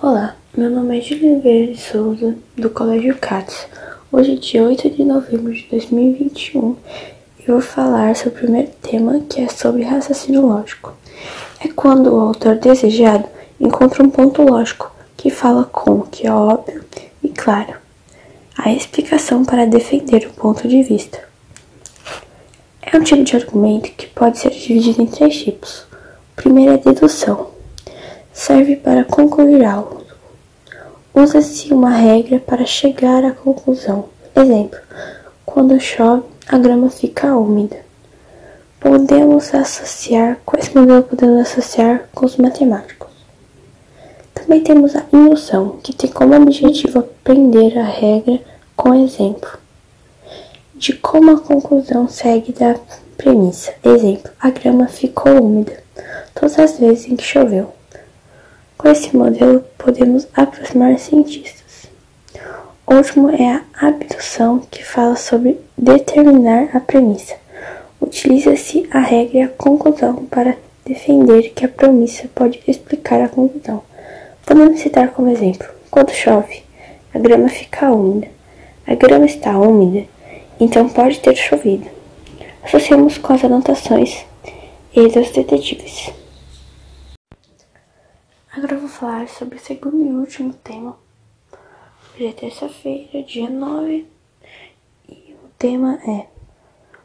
Olá, meu nome é Júlia Oliveira de Souza, do Colégio CATS. Hoje, dia 8 de novembro de 2021, eu vou falar sobre o primeiro tema, que é sobre raciocínio lógico. É quando o autor desejado encontra um ponto lógico que fala com o que é óbvio e claro. A explicação para defender o ponto de vista. É um tipo de argumento que pode ser dividido em três tipos. O primeiro é dedução serve para concluir algo. Usa-se uma regra para chegar à conclusão. Exemplo: quando chove, a grama fica úmida. Podemos associar, quais modelos podemos associar com os matemáticos? Também temos a indução, que tem como objetivo aprender a regra com exemplo de como a conclusão segue da premissa. Exemplo: a grama ficou úmida todas as vezes em que choveu. Com esse modelo, podemos aproximar cientistas. O último é a abdução, que fala sobre determinar a premissa. Utiliza-se a regra e a conclusão para defender que a premissa pode explicar a conclusão. Podemos citar como exemplo: quando chove, a grama fica úmida. A grama está úmida, então pode ter chovido. Associamos com as anotações e dos detetives. Agora eu vou falar sobre o segundo e último tema. Hoje é terça-feira, dia 9, e o tema é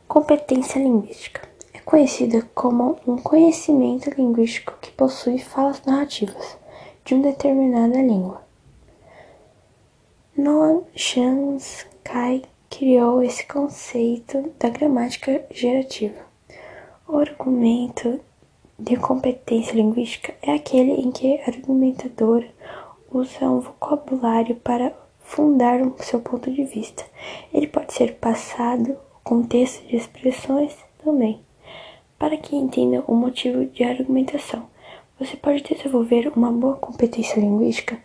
competência linguística. É conhecida como um conhecimento linguístico que possui falas narrativas de uma determinada língua. Noam Chomsky criou esse conceito da gramática gerativa. O argumento de competência linguística é aquele em que a argumentadora usa um vocabulário para fundar o seu ponto de vista. Ele pode ser passado, contexto de expressões também. Para que entenda o motivo de argumentação, você pode desenvolver uma boa competência linguística.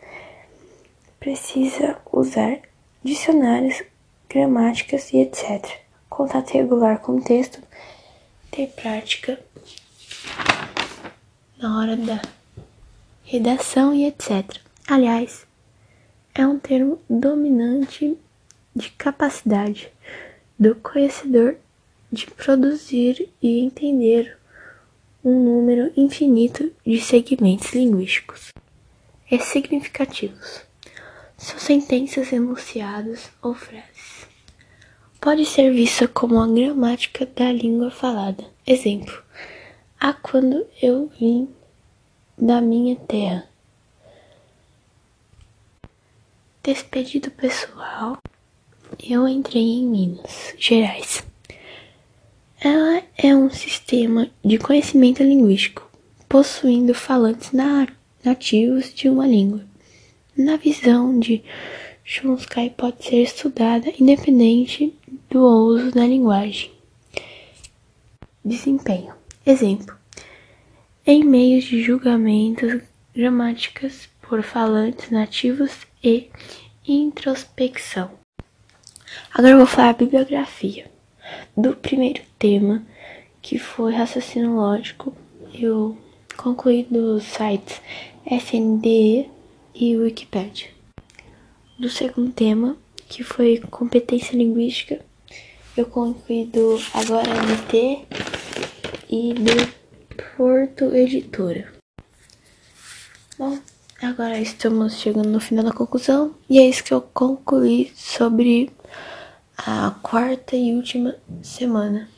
Precisa usar dicionários, gramáticas e etc. Contato regular com o texto, ter prática na hora da redação e etc. Aliás, é um termo dominante de capacidade do conhecedor de produzir e entender um número infinito de segmentos linguísticos e significativos. São sentenças enunciadas ou frases. Pode ser vista como a gramática da língua falada. Exemplo: a quando eu vim da minha terra. Despedido pessoal, eu entrei em Minas Gerais. Ela é um sistema de conhecimento linguístico, possuindo falantes nativos de uma língua. Na visão de Chomsky, pode ser estudada independente do uso da linguagem. Desempenho. Exemplo: em meios de julgamentos, gramáticas por falantes nativos e introspecção. Agora eu vou falar a bibliografia do primeiro tema, que foi raciocínio lógico. Eu concluí dos sites SNDE e Wikipedia. Do segundo tema, que foi competência linguística, eu concluí do Agora NT e do Porto Editora. Bom, agora estamos chegando no final da conclusão e é isso que eu concluí sobre a quarta e última semana.